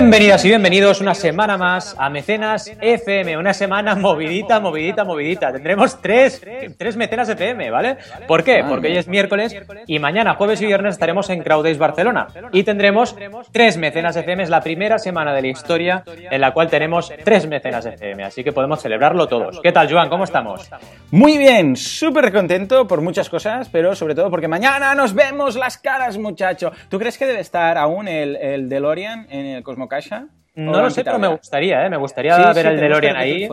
Bienvenidas y bienvenidos una semana más a Mecenas FM, una semana movidita, movidita, movidita. Tendremos tres, tres Mecenas FM, ¿vale? ¿Por qué? Porque hoy es miércoles y mañana, jueves y viernes, estaremos en Crowdays Barcelona y tendremos tres Mecenas FM. Es la primera semana de la historia en la cual tenemos tres Mecenas FM, así que podemos celebrarlo todos. ¿Qué tal, Joan? ¿Cómo estamos? Muy bien, súper contento por muchas cosas, pero sobre todo porque mañana nos vemos las caras, muchacho. ¿Tú crees que debe estar aún el, el DeLorean en el No lo sé, pero me gustaría, ¿eh? Me gustaría ver el DeLorean ahí.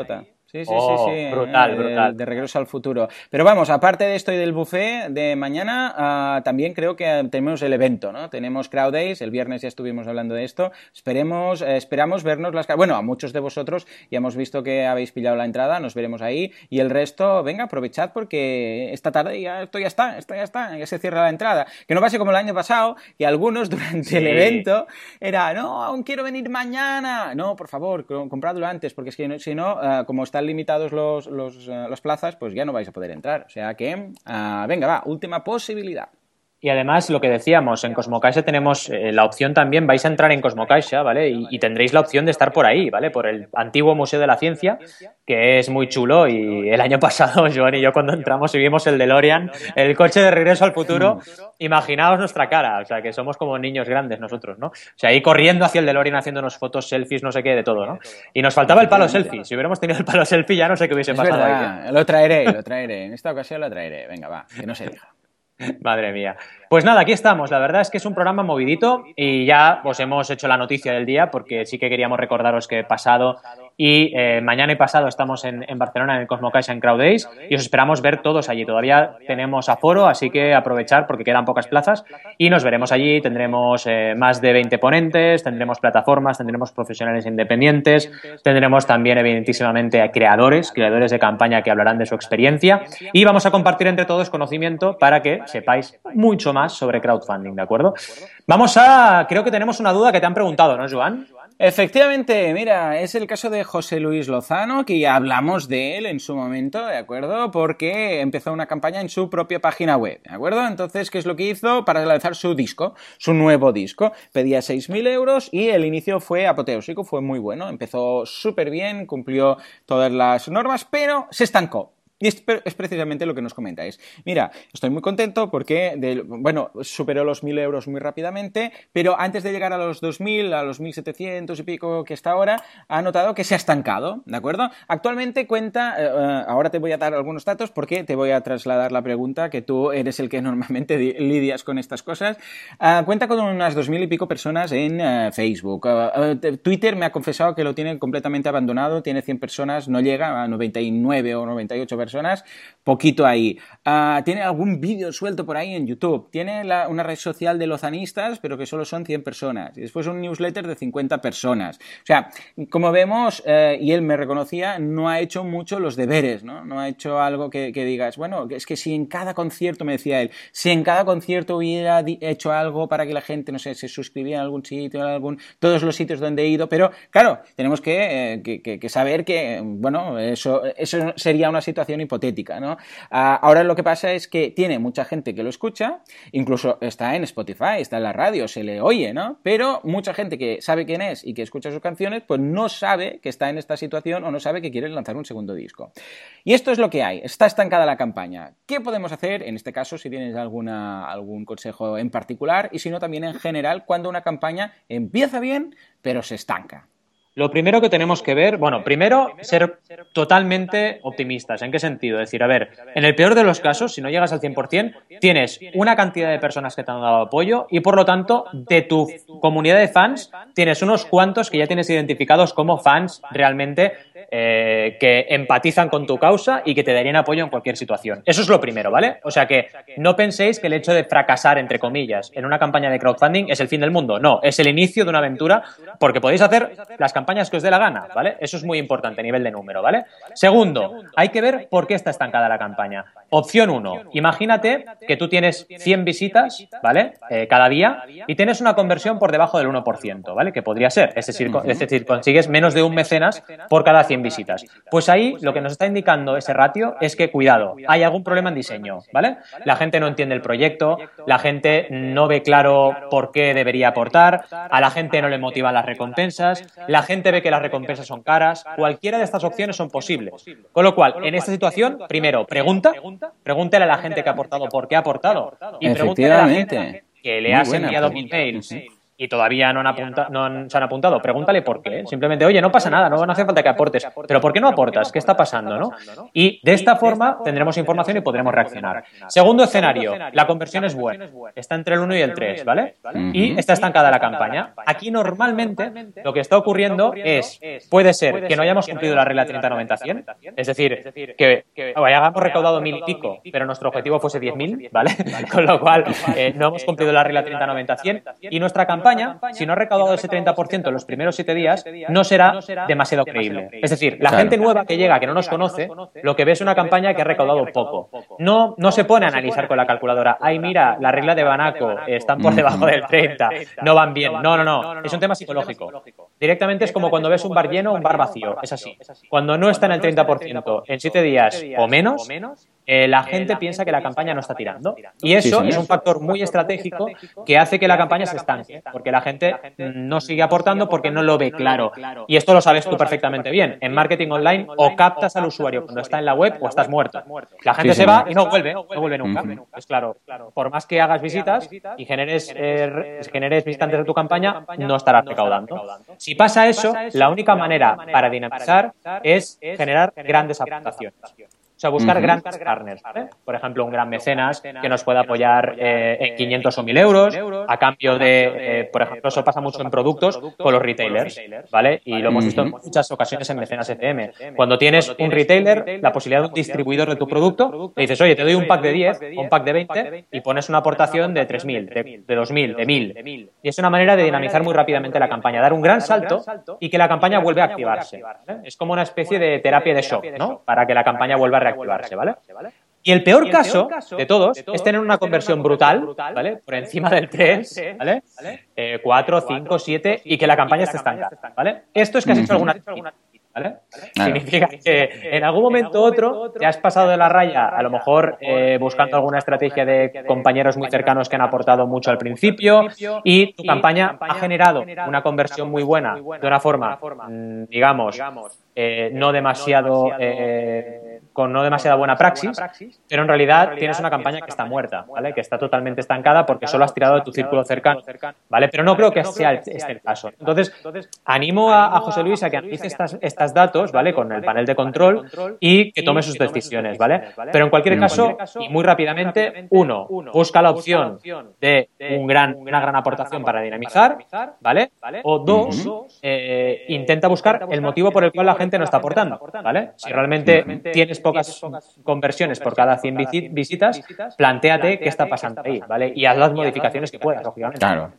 Sí, sí, Oh, sí, sí. brutal, eh, brutal. De regreso al futuro. Pero vamos, aparte de esto y del buffet de mañana, ah, también creo que tenemos el evento, ¿no? Tenemos Crowd Days, el viernes ya estuvimos hablando de esto. Esperemos, eh, esperamos vernos las caras. Bueno, a muchos de vosotros ya hemos visto que habéis pillado la entrada, nos veremos ahí. Y el resto, venga, aprovechad porque esta tarde ya esto ya está, esto ya está, ya se cierra la entrada. Que no pase como el año pasado, que algunos durante Sí. el evento era, no, aún quiero venir mañana. No, por favor, co- compradlo antes, porque es que no- si no, ah, como limitados los, los, ah, las plazas, pues ya no vais a poder entrar. O sea que, ah, venga, va, última posibilidad. Y además, lo que decíamos, en Cosmocaixa tenemos eh, la opción también, vais a entrar en Cosmocaixa, ¿vale? Y, y tendréis la opción de estar por ahí, ¿vale? Por el antiguo Museo de la Ciencia, que es muy chulo. Y el año pasado, Joan y yo, cuando entramos y vimos el DeLorean, el coche de regreso al futuro, imaginaos nuestra cara. O sea, que somos como niños grandes nosotros, ¿no? O sea, ahí corriendo hacia el DeLorean, haciéndonos fotos, selfies, no sé qué, de todo, ¿no? Y nos faltaba el palo selfie. Si hubiéramos tenido el palo selfie, ya no sé qué hubiese Es pasado ahí. ¿eh? lo traeré, lo traeré. En esta ocasión lo traeré. Venga, va, que no se diga. Madre mía. Pues nada, aquí estamos. La verdad es que es un programa movidito y ya os hemos hecho la noticia del día porque sí que queríamos recordaros que pasado y eh, mañana y pasado estamos en, Barcelona en el Cosmocaixa en Crowd y os esperamos ver todos allí. Todavía tenemos aforo, así que aprovechar porque quedan pocas plazas y nos veremos allí. Tendremos eh, más de 20 ponentes, tendremos plataformas, tendremos profesionales independientes, tendremos también evidentísimamente a creadores, creadores de campaña que hablarán de su experiencia y vamos a compartir entre todos conocimiento para que sepáis mucho más sobre crowdfunding, ¿de acuerdo? Vamos a, creo que tenemos una duda que te han preguntado, ¿no, Joan? Efectivamente, mira, es el caso de José Luis Lozano, que ya hablamos de él en su momento, ¿de acuerdo? Porque empezó una campaña en su propia página web, ¿de acuerdo? Entonces, ¿qué es lo que hizo para lanzar su disco, su nuevo disco? Pedía 6.000 euros y el inicio fue apoteósico, fue muy bueno, empezó súper bien, cumplió todas las normas, pero se estancó. Y es, es precisamente lo que nos comentáis. Mira, estoy muy contento porque, de- bueno, superó los 1.000 euros muy rápidamente, pero antes de llegar a los 2.000, a los 1.700 y pico que está ahora, ha notado que se ha estancado, ¿de acuerdo? Actualmente cuenta, eh, eh, ahora te voy a dar algunos datos porque te voy a trasladar la pregunta, que tú eres el que normalmente di- lidias con estas cosas. Ah, cuenta con unas 2.000 y pico personas en eh, Facebook. Ah, eh, Twitter me ha confesado que lo tiene completamente abandonado, tiene 100 personas, no llega a 99 o 98 personas, poquito ahí. Ah, tiene algún vídeo suelto por ahí en YouTube. Tiene la- una red social de lozanistas, pero que solo son 100 personas. Y después un newsletter de 50 personas. O sea, como vemos, eh, y él me reconocía, no ha hecho mucho los deberes, ¿no? No ha hecho algo que, digas, bueno, es que si en cada concierto, me decía él, si en cada concierto hubiera hecho algo para que la gente, no sé, se suscribiera en algún sitio, en algún, todos los sitios donde he ido, pero claro, tenemos que, eh, que saber que, bueno, eso, eso sería una situación hipotética, ¿no? Ah, ahora lo que pasa es que tiene mucha gente que lo escucha, incluso está en Spotify, está en la radio, se le oye, ¿no? Pero mucha gente que sabe quién es y que escucha sus canciones, pues no sabe que está en esta situación o no sabe que quiere lanzar un segundo disco. Y esto es lo que hay, está estancada la campaña. ¿Qué podemos hacer en este caso si tienes alguna, algún consejo en particular y si no también en general cuando una campaña empieza bien pero se estanca? Lo primero que tenemos que ver, bueno, primero ser totalmente optimistas. ¿En qué sentido? Decir, a ver, en el peor de los casos, si no llegas al 100%, tienes una cantidad de personas que te han dado apoyo y por lo tanto, de tu comunidad de fans, tienes unos cuantos que ya tienes identificados como fans realmente eh, que empatizan con tu causa y que te darían apoyo en cualquier situación. Eso es lo primero, ¿vale? O sea que no penséis que el hecho de fracasar, entre comillas, en una campaña de crowdfunding es el fin del mundo. No, es el inicio de una aventura porque podéis hacer las campañas que os dé la gana, ¿vale? Eso es muy importante a nivel de número, ¿vale? Segundo, hay que ver por qué está estancada la campaña. Opción 1. Imagínate que tú tienes 100 visitas, ¿vale? Eh, cada día y tienes una conversión por debajo del 1%, ¿vale? Que podría ser. Es decir, es decir, consigues menos de un mecenas por cada 100 visitas. Pues ahí lo que nos está indicando ese ratio es que, cuidado, hay algún problema en diseño, ¿vale? La gente no entiende el proyecto, la gente no ve claro por qué debería aportar, a la gente no le motivan las recompensas, la gente ve que las recompensas son caras, cualquiera de estas opciones son posibles. Con lo cual, en esta situación, primero, pregunta, pregúntale a la gente que ha aportado por qué ha aportado y pregúntale a la gente que le has enviado mil mails y todavía no, han no se han apuntado, pregúntale por qué. Simplemente, oye, no pasa nada, no, hace falta que aportes. Pero ¿por qué no aportas? ¿Qué está pasando? ¿no? Y de esta forma tendremos información y podremos reaccionar. Segundo escenario, la conversión es buena. Está entre el 1 y el 3, ¿vale? Y está estancada la campaña. Aquí normalmente lo que está ocurriendo es, puede ser que no hayamos cumplido la regla 30-90-100, es decir, que hayamos recaudado mil y pico, pero nuestro objetivo fuese 10.000, ¿vale? Con lo cual, eh, no hemos cumplido la regla 30-90-100 y nuestra campaña si no ha recaudado ese 30% en los primeros 7 días, no será demasiado creíble. Es decir, la gente nueva que llega, que no nos conoce, lo que ve es una campaña que ha recaudado poco. No, no se pone a analizar con la calculadora, ay, mira, la regla de Banaco están por debajo del 30, no van bien. No, no, no, es un tema psicológico. Directamente es como cuando ves un bar lleno o un bar vacío, es así. Cuando no está en el 30% en 7 días o menos, eh, la gente piensa que la campaña no está tirando. Y eso es un factor muy estratégico que hace que la campaña se estanque, porque la gente no sigue aportando porque no lo ve claro. Y esto lo sabes tú perfectamente bien. En marketing online o captas al usuario cuando está en la web o estás muerto. La gente se va y no vuelve, no vuelve nunca. Es claro, por más que hagas visitas y generes, eh, generes visitantes de tu campaña, no estarás recaudando. Si pasa eso, la única manera para dinamizar es generar grandes aportaciones. Sea, buscar grandes partners, Por ejemplo, un gran mecenas que nos pueda apoyar eh, en 500 o 1000 euros a cambio de, eh, por ejemplo, eso pasa mucho en productos con los retailers, ¿vale? Y lo hemos visto en muchas ocasiones en mecenas FM. Cuando tienes un retailer, la posibilidad de un distribuidor de tu producto, le dices, oye, te doy un pack de 10 un pack de 20 y pones una aportación de 3.000, de, de 2.000, de 1.000. Y es una manera de dinamizar muy rápidamente la campaña, dar un gran salto y que la campaña vuelva a activarse. Es como una especie de terapia de shock, ¿no? Para que la campaña vuelva a reactivarse, ¿vale? Y el peor, caso, de todos, es tener una conversión brutal, ¿vale? Por encima del 3, ¿vale? 4, 5, 7 y que la campaña esté estancada, ¿vale? Esto es que has hecho alguna ¿Vale? Significa que en algún momento u otro te has pasado de la raya, a lo mejor eh, buscando alguna estrategia de compañeros muy cercanos que han aportado mucho al principio y tu campaña ha generado una conversión muy buena de una forma, mm, digamos, eh, no demasiado eh, con no demasiada buena praxis, pero en realidad tienes una campaña que está muerta, ¿vale? Que está totalmente estancada porque solo has tirado de tu círculo cercano, ¿vale? Pero no creo que sea este el caso. Entonces, animo a, José Luis a que analice estas, estos datos, ¿vale? Con el panel de control y que tome sus decisiones, ¿vale? Pero en cualquier caso, y muy rápidamente, uno, busca la opción de un gran, una gran aportación para dinamizar, ¿vale? O dos, eh, intenta buscar el motivo por el cual la gente no está aportando, ¿vale? Si realmente tienes pocas conversiones por cada 100 visitas, planteate qué está pasando ahí, ¿vale? Y haz las modificaciones que puedas, lógicamente. Claro.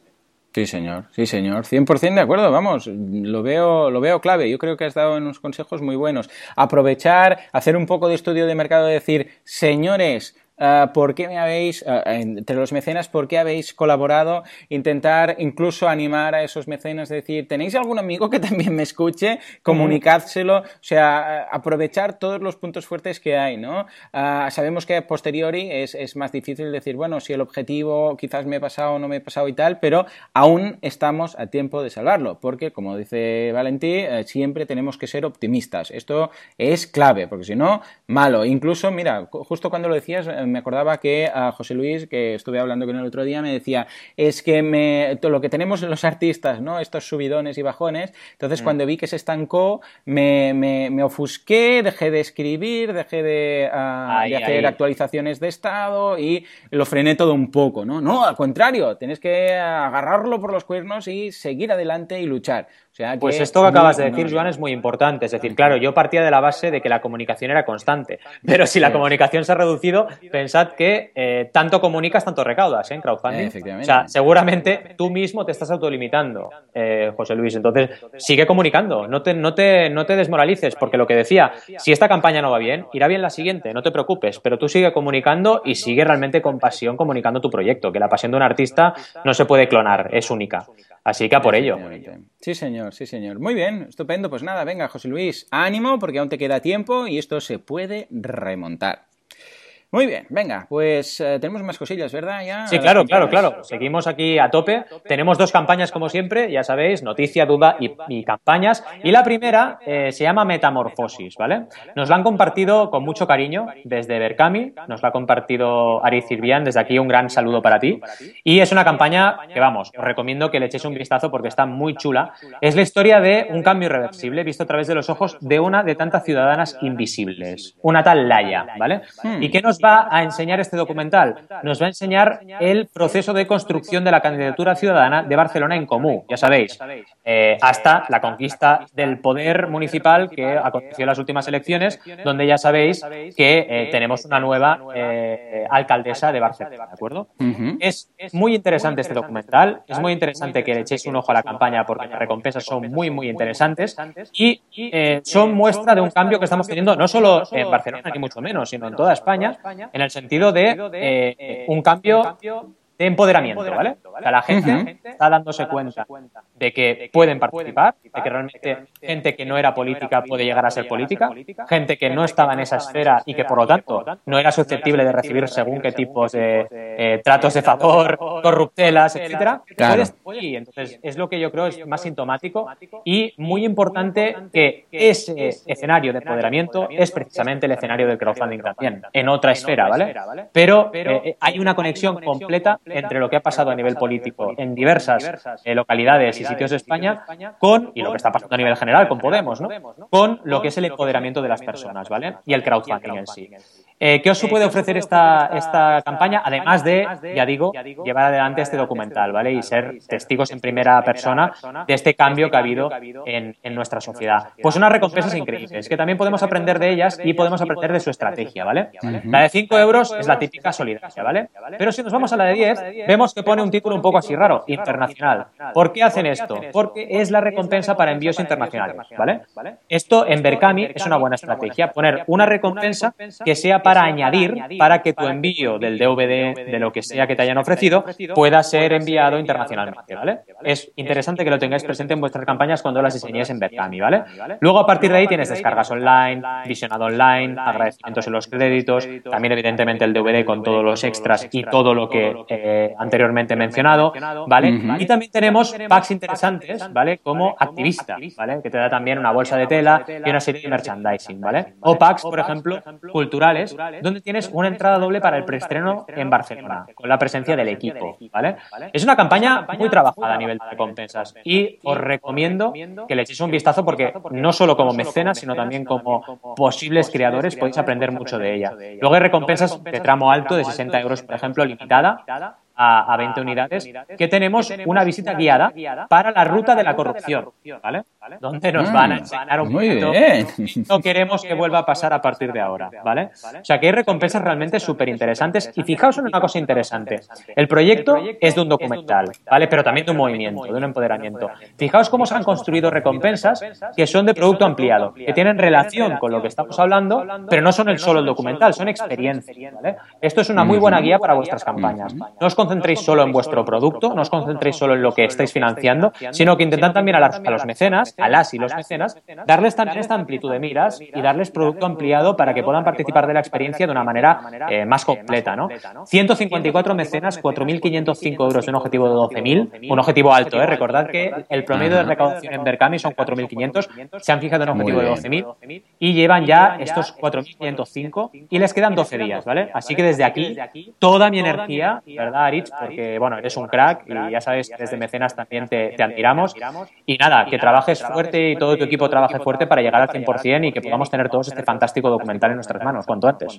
Sí, señor, sí, señor. 100% de acuerdo, vamos, lo veo, lo veo clave. Yo creo que has dado unos consejos muy buenos. Aprovechar, hacer un poco de estudio de mercado, decir, señores, Ah, ¿por qué me habéis, ah, entre los mecenas, por qué habéis colaborado? Intentar incluso animar a esos mecenas, decir, ¿tenéis algún amigo que también me escuche? Comunicádselo, o sea, aprovechar todos los puntos fuertes que hay, ¿no? Ah, sabemos que a posteriori es, es, más difícil decir, bueno, si el objetivo quizás me he pasado o no me he pasado y tal, pero aún estamos a tiempo de salvarlo, porque, como dice Valentí, eh, siempre tenemos que ser optimistas. Esto es clave, porque si no, malo. Incluso, mira, justo cuando lo decías, me acordaba que a José Luis, que estuve hablando con él el otro día, me decía, es que me, lo que tenemos los artistas, ¿no? Estos subidones y bajones, entonces mm. cuando vi que se estancó, me, me, ofusqué, dejé de escribir, dejé de, ah, hacer actualizaciones de estado y lo frené todo un poco, ¿no? No, al contrario, tienes que agarrarlo por los cuernos y seguir adelante y luchar pues esto que acabas de decir, Joan, es muy importante. Es decir, claro, yo partía de la base de que la comunicación era constante, pero si la comunicación se ha reducido, pensad que eh, tanto comunicas, tanto recaudas ¿eh? en crowdfunding. O sea, seguramente tú mismo te estás autolimitando, eh, José Luis. Entonces, sigue comunicando, no te, no, te, no te desmoralices, porque lo que decía, si esta campaña no va bien, irá bien la siguiente, no te preocupes, pero tú sigue comunicando y sigue realmente con pasión comunicando tu proyecto, que la pasión de un artista no se puede clonar, es única. Así que a por ello. Sí, señor, sí, señor. Muy bien, estupendo. Pues nada, venga, José Luis, ánimo porque aún te queda tiempo y esto se puede remontar. Muy bien, venga, pues eh, tenemos más cosillas, ¿verdad? Ya, sí, claro, claro, claro. Seguimos aquí a tope. Tenemos dos campañas, como siempre, ya sabéis, noticia, duda y, campañas. Y la primera eh, se llama Metamorfosis, ¿vale? Nos la han compartido con mucho cariño desde Berkami, nos la ha compartido Ari Cirbian, desde aquí un gran saludo para ti. Y es una campaña que, vamos, os recomiendo que le echéis un vistazo porque está muy chula. Es la historia de un cambio irreversible visto a través de los ojos de una de tantas ciudadanas invisibles, una tal Laia, ¿vale? Hmm. ¿Y qué nos va a enseñar este documental? Nos va a enseñar el proceso de construcción de la candidatura ciudadana de Barcelona en Comú, ya sabéis, eh, hasta la conquista del poder municipal que aconteció en las últimas elecciones, donde ya sabéis que eh, tenemos una nueva eh, alcaldesa de Barcelona, ¿de acuerdo? Es muy interesante este documental, es muy interesante que le echéis un ojo a la campaña porque las recompensas son muy, muy interesantes y son muestra de un cambio que estamos teniendo no solo en Barcelona, ni mucho menos, sino en toda España, en el sentido de eh, eh, un cambio de empoderamiento, ¿vale? O sea, la gente está dándose cuenta de que pueden participar, de que realmente gente que no era política puede llegar a ser política, gente que no estaba en esa esfera y que por lo tanto no era susceptible de recibir según qué tipos de eh, tratos de favor, corruptelas, etcétera, y entonces es lo que yo creo es más sintomático y muy importante que ese escenario de empoderamiento es precisamente el escenario del crowdfunding también, en otra esfera, ¿vale? Pero eh, hay una conexión completa entre lo que ha pasado a nivel político en diversas eh, localidades y sitios de España con, y lo que está pasando a nivel general con Podemos, ¿no? Con lo que es el empoderamiento de las personas, ¿vale? Y el crowdfunding en sí. Eh, ¿Qué os puede ofrecer esta, esta campaña? Además de, ya digo, llevar adelante este documental, ¿vale? Y ser testigos en primera persona de este cambio que ha habido en, en nuestra sociedad. Pues unas recompensas increíbles, que también podemos aprender de ellas y podemos aprender de su estrategia, ¿vale? La de 5 euros es la típica solidaria, ¿vale? Pero si nos vamos a la de 10, vemos que pone un título un poco así raro, internacional. ¿Por qué hacen esto? Porque es la recompensa para envíos internacionales, ¿vale? Esto en Berkami es una buena estrategia, poner una recompensa que sea para añadir para que tu envío del DVD, de lo que sea que te hayan ofrecido, pueda ser enviado internacionalmente, ¿vale? Es interesante que lo tengáis presente en vuestras campañas cuando las diseñéis en Berkami, ¿vale? Luego, a partir de ahí, tienes descargas online, visionado online, agradecimientos en los créditos, también, evidentemente, el DVD con todos los extras y todo lo que eh, anteriormente he mencionado, ¿vale? Y también tenemos packs interesantes, ¿vale? Como activista, ¿vale? Que te da también una bolsa de tela y una serie de merchandising, ¿vale? O packs, por ejemplo, culturales, donde tienes una entrada doble para el preestreno en Barcelona, con la presencia del equipo, ¿vale? Es una campaña muy trabajada a nivel de recompensas y os recomiendo que le echéis un vistazo porque no solo como mecenas, sino también como posibles creadores podéis aprender mucho de ella. Luego hay recompensas de tramo alto de 60 euros, por ejemplo, limitada, a, 20 unidades, que tenemos una visita guiada para la ruta de la corrupción, ¿vale? Donde nos van a mm, enseñar un poquito. No queremos que vuelva a pasar a partir de ahora, ¿vale? O sea que hay recompensas realmente súper interesantes. Y fijaos en una cosa interesante. El proyecto es de un documental, ¿vale? Pero también de un movimiento, de un empoderamiento. Fijaos cómo se han construido recompensas que son de producto ampliado, que tienen relación con lo que estamos hablando, pero no son el solo el documental, son experiencias, ¿vale? Esto es una muy buena guía para vuestras campañas. No os concentréis solo en vuestro producto, no os concentréis solo en lo que estáis financiando, sino que intentad también a, a los mecenas a las y los mecenas, darles también esta amplitud de miras y darles producto ampliado para que puedan participar de la experiencia de una manera eh, más completa. ¿no? 154 mecenas, 4.505 euros de un objetivo de 12.000, un objetivo alto. ¿eh? Recordad que el promedio de recaudación en Berkami son 4.500, se han fijado en un objetivo de 12.000 y llevan ya estos 4.505 y les quedan 12 días. ¿vale? Así que desde aquí, toda mi energía, ¿verdad, Porque, bueno, eres un crack y ya sabes desde mecenas también te, te admiramos. Y nada, que trabajes fuerte y todo tu equipo trabaje fuerte para llegar al 100% y que podamos tener todos este fantástico documental en nuestras manos cuanto antes.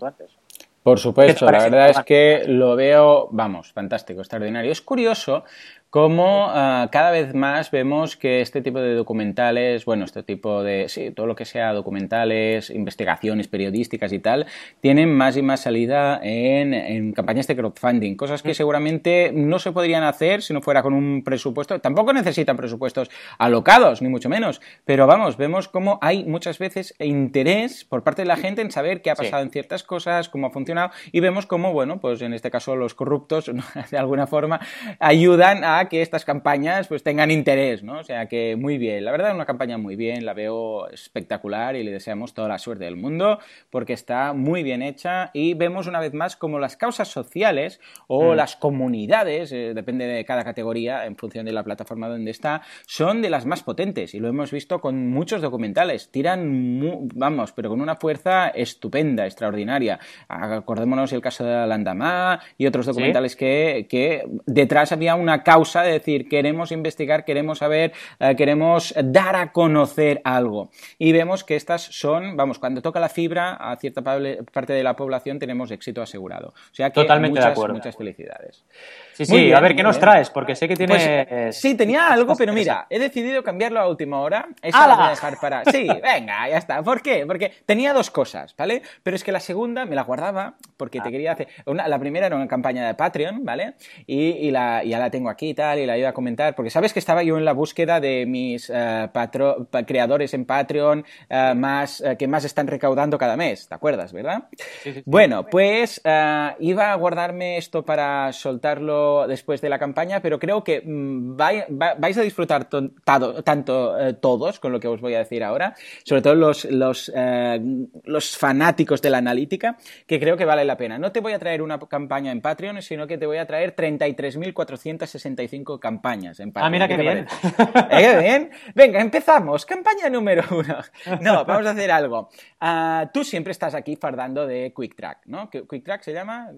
Por supuesto, la verdad es que lo veo, vamos, fantástico, extraordinario. Es curioso cómo ah, cada vez más vemos que este tipo de documentales, bueno, este tipo de, sí, todo lo que sea documentales, investigaciones periodísticas y tal, tienen más y más salida en, campañas de crowdfunding, cosas que mm. seguramente no se podrían hacer si no fuera con un presupuesto, tampoco necesitan presupuestos alocados, ni mucho menos, pero vamos, vemos cómo hay muchas veces interés por parte de la gente en saber qué ha pasado en ciertas cosas, cómo ha funcionado, y vemos cómo, bueno, pues en este caso los corruptos, de alguna forma, ayudan a a que estas campañas pues tengan interés, ¿no? O sea que muy bien, la verdad una campaña muy bien, la veo espectacular y le deseamos toda la suerte del mundo porque está muy bien hecha y vemos una vez más como las causas sociales o mm. las comunidades, eh, depende de cada categoría en función de la plataforma donde está, son de las más potentes y lo hemos visto con muchos documentales, tiran, vamos, pero con una fuerza estupenda, extraordinaria. Acordémonos el caso de Landamá y otros documentales que, que, detrás había una causa de decir queremos investigar, queremos saber, eh, queremos dar a conocer algo. Y vemos que estas son, vamos, cuando toca la fibra a cierta parte de la población tenemos éxito asegurado. O sea que Totalmente muchas, de acuerdo. muchas felicidades. Sí, sí, a ver, ¿qué nos traes? Porque sé que pues, tiene... sí, tenía algo, pero mira, he decidido cambiarlo a última hora. Esta la voy a dejar para... Sí, venga, ya está. ¿Por qué? Porque tenía dos cosas, ¿vale? Pero es que la segunda me la guardaba porque te ah. quería hacer... la primera era una campaña de Patreon, ¿vale? Y, la, ya la tengo aquí y tal, y la iba a comentar, porque sabes que estaba yo en la búsqueda de mis eh, creadores en Patreon eh, más, eh, que más están recaudando cada mes, ¿te acuerdas, verdad? Bueno, pues iba a guardarme esto para soltarlo después de la campaña, pero creo que mm, vais a disfrutar tanto todos con lo que os voy a decir ahora, sobre todo los, los, los fanáticos de la analítica, que creo que vale la pena. No te voy a traer una campaña en Patreon, sino que te voy a traer 33.465 campañas en. Ah, mira qué, bien. ¿Eh, bien. Venga, empezamos. Campaña número uno. No, vamos a hacer algo. Uh, tú siempre estás aquí fardando de Quick Track, ¿no? Quick Track se llama?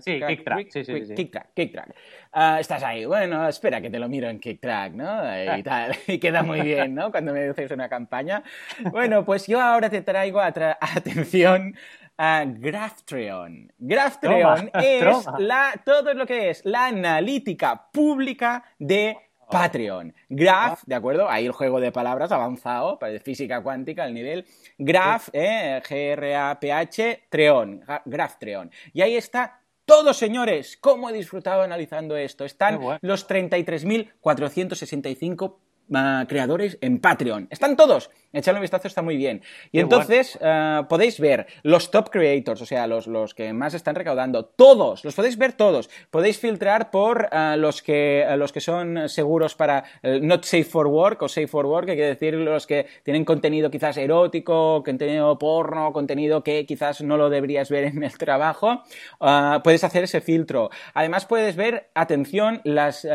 sí, Quick Track. sí, sí, Quick Track, Quick Track. Uh, estás ahí, bueno, espera que te lo miro en Quick Track, ¿no? Y tal, y queda muy bien, ¿no? Cuando me dices una campaña. Bueno, pues yo ahora te traigo a atención a Graftreon. Graftreon es La, todo lo que es la analítica pública de Patreon. Graph, ¿de acuerdo? Ahí el juego de palabras avanzado, para física cuántica, el nivel. Graph, eh, G-R-A-P-H, Treon, Graftreon. Y ahí está todo, señores. ¿Cómo he disfrutado analizando esto? Están los 33.465 creadores en Patreon. Están todos. Echadle un vistazo, está muy bien. Y entonces eh, podéis ver los top creators, o sea, los, los, que más están recaudando. Todos, los podéis ver todos. Podéis filtrar por eh, los, que, eh, los que son seguros para not safe for work o safe for work, que quiere decir los que tienen contenido quizás erótico, contenido porno, contenido que quizás no lo deberías ver en el trabajo. puedes hacer ese filtro. Además puedes ver, atención, las,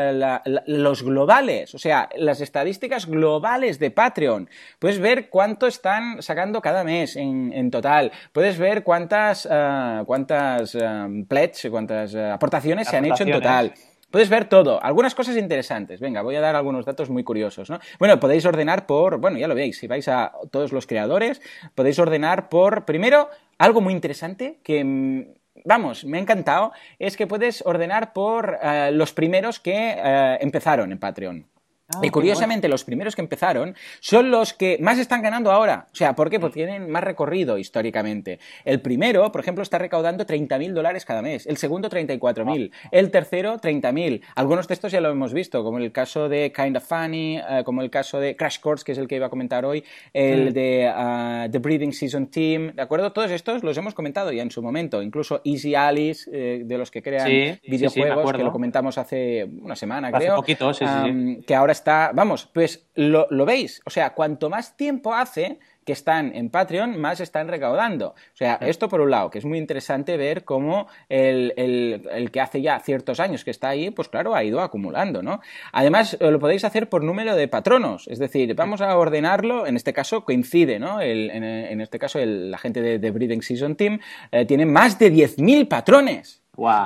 los globales, o sea, las estadísticas estadísticas globales de Patreon. Puedes ver cuánto están sacando cada mes en, total. Puedes ver cuántas, uh, cuántas uh, cuántas eh, aportaciones se han hecho en total. Puedes ver todo, algunas cosas interesantes. Venga, voy a dar algunos datos muy curiosos, ¿no? Bueno, podéis ordenar por, bueno, ya lo veis, si vais a todos los creadores, podéis ordenar por, primero, algo muy interesante que mm, vamos, me ha encantado, es que puedes ordenar por los primeros que empezaron en Patreon. Ah, y curiosamente, los primeros que empezaron son los que más están ganando ahora. O sea, ¿por qué? Porque tienen más recorrido históricamente. El primero, por ejemplo, está recaudando 30.000 dólares cada mes. El segundo, 34.000. El tercero, 30.000. Algunos de estos ya lo hemos visto, como el caso de Kind of Funny, eh, como el caso de Crash Course, que es el que iba a comentar hoy, el de uh, The Breeding Season Team, ¿de acuerdo? Todos estos los hemos comentado ya en su momento. Incluso Easy Alice, eh, de los que crean videojuegos, que lo comentamos hace una semana, hace creo. poquito, sí, sí. Que ahora está, vamos, pues lo, veis. O sea, cuanto más tiempo hace que están en Patreon, más están recaudando. O sea, esto por un lado, que es muy interesante ver cómo el, el, que hace ya ciertos años que está ahí, pues claro, ha ido acumulando, ¿no? Además, lo podéis hacer por número de patronos, es decir, vamos a ordenarlo, en este caso coincide, ¿no? en, este caso, la gente de, The Breeding Season Team eh, tiene más de 10.000 patrones.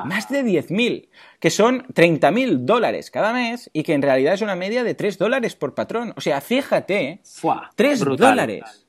Más de 10.000, que son 30.000 dólares cada mes y que en realidad es una media de 3 dólares por patrón. O sea, fíjate, 3 dólares.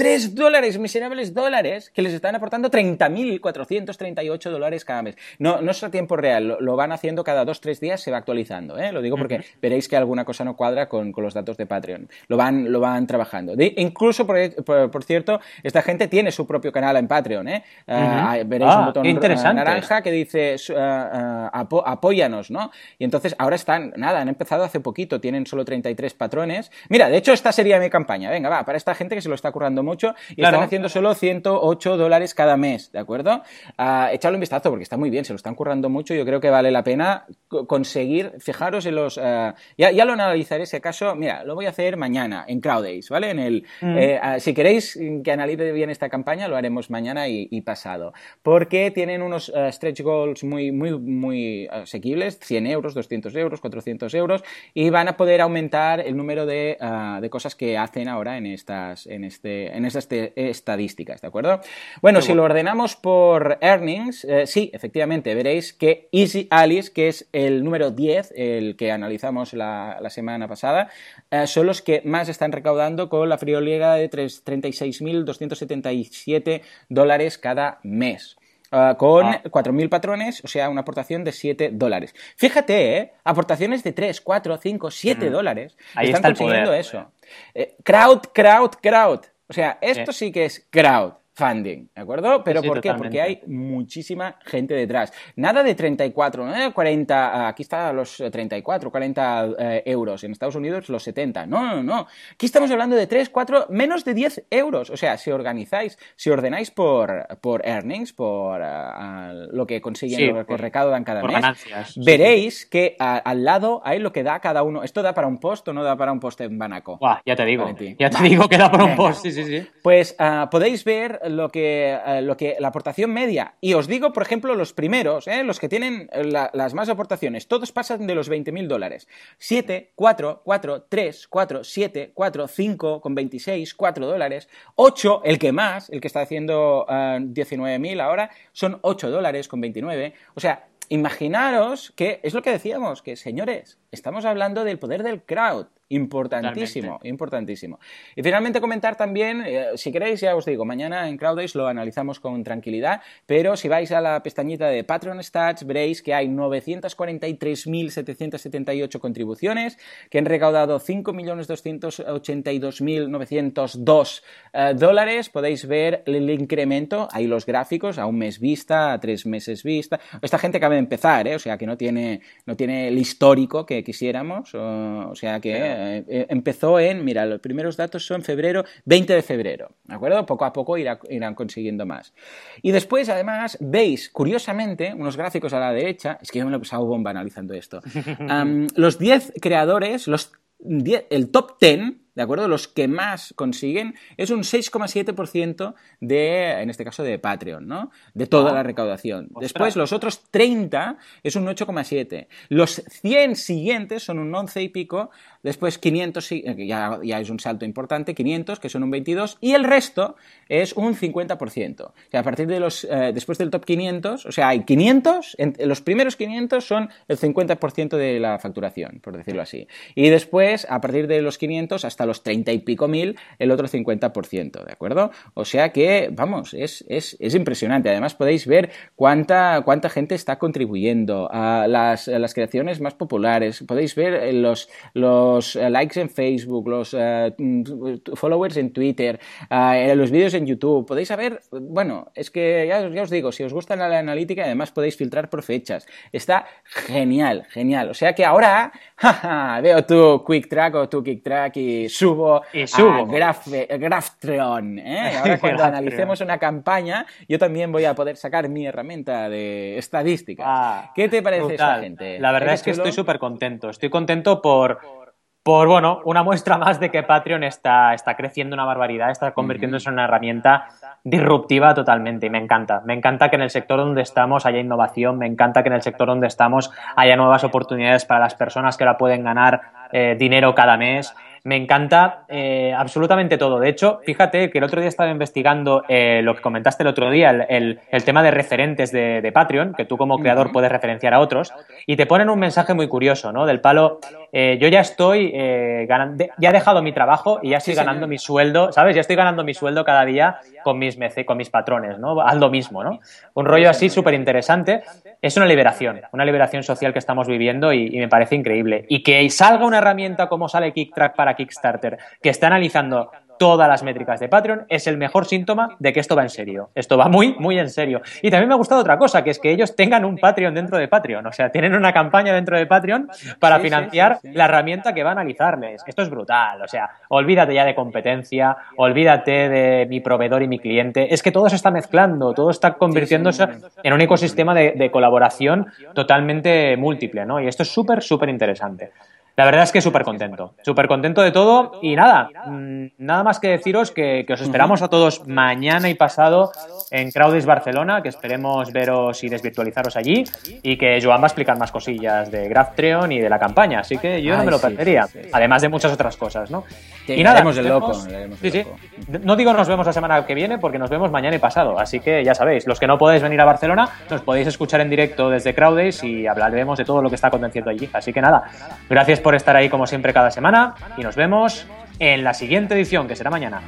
3 dólares, miserables dólares, que les están aportando 30.438 dólares cada mes. No, no es a tiempo real, lo, van haciendo cada 2-3 días, se va actualizando. ¿eh? Lo digo porque veréis que alguna cosa no cuadra con, los datos de Patreon. Lo van, lo van trabajando. incluso, por, cierto, esta gente tiene su propio canal en Patreon. ¿eh? Ah, veréis un ah, botón naranja que dice uh, apóyanos, ¿no? Y entonces ahora están, nada, han empezado hace poquito, tienen solo 33 patrones. Mira, de hecho, esta sería mi campaña. Venga, va, para esta gente que se lo está currando mucho y están haciendo solo 108 dólares cada mes, ¿de acuerdo? Uh, echadle un vistazo porque está muy bien, se lo están currando mucho. Yo creo que vale la pena conseguir, fijaros en los. Uh, ya, ya, lo analizaré ese caso. Mira, lo voy a hacer mañana en Crowdays, ¿vale? En el, mm. eh, si queréis que analice bien esta campaña, lo haremos mañana y, y pasado. Porque tienen unos stretch goals muy, muy, muy asequibles: 100 euros, 200 euros, 400 euros, y van a poder aumentar el número de, de cosas que hacen ahora en estas, en este, en estas estadísticas, ¿de acuerdo? Bueno, si lo ordenamos por earnings, eh, sí, efectivamente, veréis que Easy Alice, que es el número 10, el que analizamos la, semana pasada, eh, son los que más están recaudando con la friolera de 36.277 dólares cada mes. Uh, con ah. 4.000 patrones, o sea, una aportación de 7 dólares. Fíjate, ¿eh? Aportaciones de 3, 4, 5, 7 dólares. Ahí están está consiguiendo eso. Eh, crowd, crowd, crowd. O sea, esto sí que es crowd funding, ¿de acuerdo? ¿Pero por qué? Porque hay muchísima gente detrás. Nada de 34, ¿no? de 40, aquí está los 34, 40 eh, euros, en Estados Unidos los 70. No, no, no. Aquí estamos hablando de 3, 4, menos de 10 euros. O sea, si organizáis, si ordenáis por, por earnings, por uh, lo que consiguen, lo que recaudan cada mes, veréis que al lado hay lo que da cada uno. ¿Esto da para un post o no da para un post en Banaco? ya te digo, ya te digo que da para un post, sí, sí, sí. Pues uh, podéis ver lo que, eh, lo que la aportación media. Y os digo, por ejemplo, los primeros, eh, los que tienen eh, las más aportaciones, todos pasan de los 20.000 dólares. 7, 4, 4, 3, 4, 7, 4, 5, con 26, 4 dólares. 8, el que más, el que está haciendo 19.000 ahora, son 8 dólares con 29. O sea, imaginaros que es lo que decíamos, que señores, estamos hablando del poder del crowd. Importantísimo, importantísimo. Y finalmente comentar también, eh, si queréis, ya os digo, mañana en CrowdAce lo analizamos con tranquilidad, pero si vais a la pestañita de Patreon Stats, veréis que hay 943.778 contribuciones, que han recaudado 5.282.902 eh, dólares. Podéis ver el incremento, ahí los gráficos, a un mes vista, a tres meses vista. Esta gente acaba de empezar, ¿eh? o sea que no tiene, no tiene el histórico que quisiéramos, o, sea que... Eh, eh, empezó en, mira, los primeros datos son febrero, 20 de febrero, ¿de acuerdo? Poco a poco irán consiguiendo más. Y después, además, veis, curiosamente, unos gráficos a la derecha, es que yo me lo he pasado bomba analizando esto, los 10 creadores, los el top 10 ¿de acuerdo? Los que más consiguen es un 6,7% de, en este caso, de Patreon, ¿no? De toda la recaudación. Después, los otros 30 es un 8,7%. Los 100 siguientes son un 11 y pico. Después, 500, ya, ya es un salto importante, 500, que son un 22%. Y el resto es un 50%. O sea, a partir de los, eh, después del top 500, o sea, hay 500, los primeros 500 son el 50% de la facturación, por decirlo así. Y después, a partir de los 500 hasta los 30 y pico mil, el otro 50%, ¿de acuerdo? O sea que, vamos, es, es, es impresionante. Además podéis ver cuánta, cuánta gente está contribuyendo a las, las creaciones más populares. Podéis ver los, los likes en Facebook, los eh, followers en Twitter, los vídeos en YouTube. Podéis saber, bueno, es que ya, ya os digo, si os gusta la analítica, además podéis filtrar por fechas. Está genial, genial. O sea que ahora, veo tu Quick Track o tu Kick Track y subo, y subo. a Graftreon. ¿eh? Ahora cuando analicemos una campaña, yo también voy a poder sacar mi herramienta de estadística. Ah, ¿Qué te parece esta gente? La verdad es que estoy súper contento. Estoy contento por por, bueno, una muestra más de que Patreon está, está creciendo una barbaridad, está convirtiéndose en una herramienta disruptiva totalmente y me encanta. Me encanta que en el sector donde estamos haya innovación, me encanta que en el sector donde estamos haya nuevas oportunidades para las personas que ahora pueden ganar eh, dinero cada mes me encanta eh, absolutamente todo. De hecho, fíjate que el otro día estaba investigando eh, lo que comentaste el otro día, el, tema de referentes de, Patreon, que tú como creador puedes referenciar a otros, y te ponen un mensaje muy curioso, ¿no? Del palo, eh, yo ya estoy ganando, ya he dejado mi trabajo y ya estoy ganando mi sueldo, ¿sabes? Ya estoy ganando mi sueldo cada día con mis, con mis patrones, ¿no? Haz lo mismo, ¿no? Un rollo así súper interesante. Es una liberación, una liberación social que estamos viviendo y, y, me parece increíble. Y que salga una herramienta como sale KickTrack para Kickstarter, que está analizando todas las métricas de Patreon, es el mejor síntoma de que esto va en serio. Esto va muy, muy en serio. Y también me ha gustado otra cosa, que es que ellos tengan un Patreon dentro de Patreon. O sea, tienen una campaña dentro de Patreon para financiar la herramienta que va a analizarles. Esto es brutal. O sea, olvídate ya de competencia, olvídate de mi proveedor y mi cliente. Es que todo se está mezclando, todo está convirtiéndose en un ecosistema de, de colaboración totalmente múltiple, ¿no? Y esto es súper, súper interesante. La verdad es que súper contento, súper contento. De todo y nada, mm, nada más que deciros que, os esperamos a todos mañana y pasado en Crowdis Barcelona, que esperemos veros y desvirtualizaros allí y que Joan va a explicar más cosillas de GraphTreon y de la campaña, así que yo no me lo perdería, además de muchas otras cosas, ¿no? y nada, el loco, sí, sí. No digo nos vemos la semana que viene porque nos vemos mañana y pasado, así que ya sabéis, los que no podéis venir a Barcelona, nos podéis escuchar en directo desde Crowdis y hablaremos de todo lo que está aconteciendo allí, así que nada, gracias por estar ahí como siempre cada semana y nos vemos en la siguiente edición que será mañana.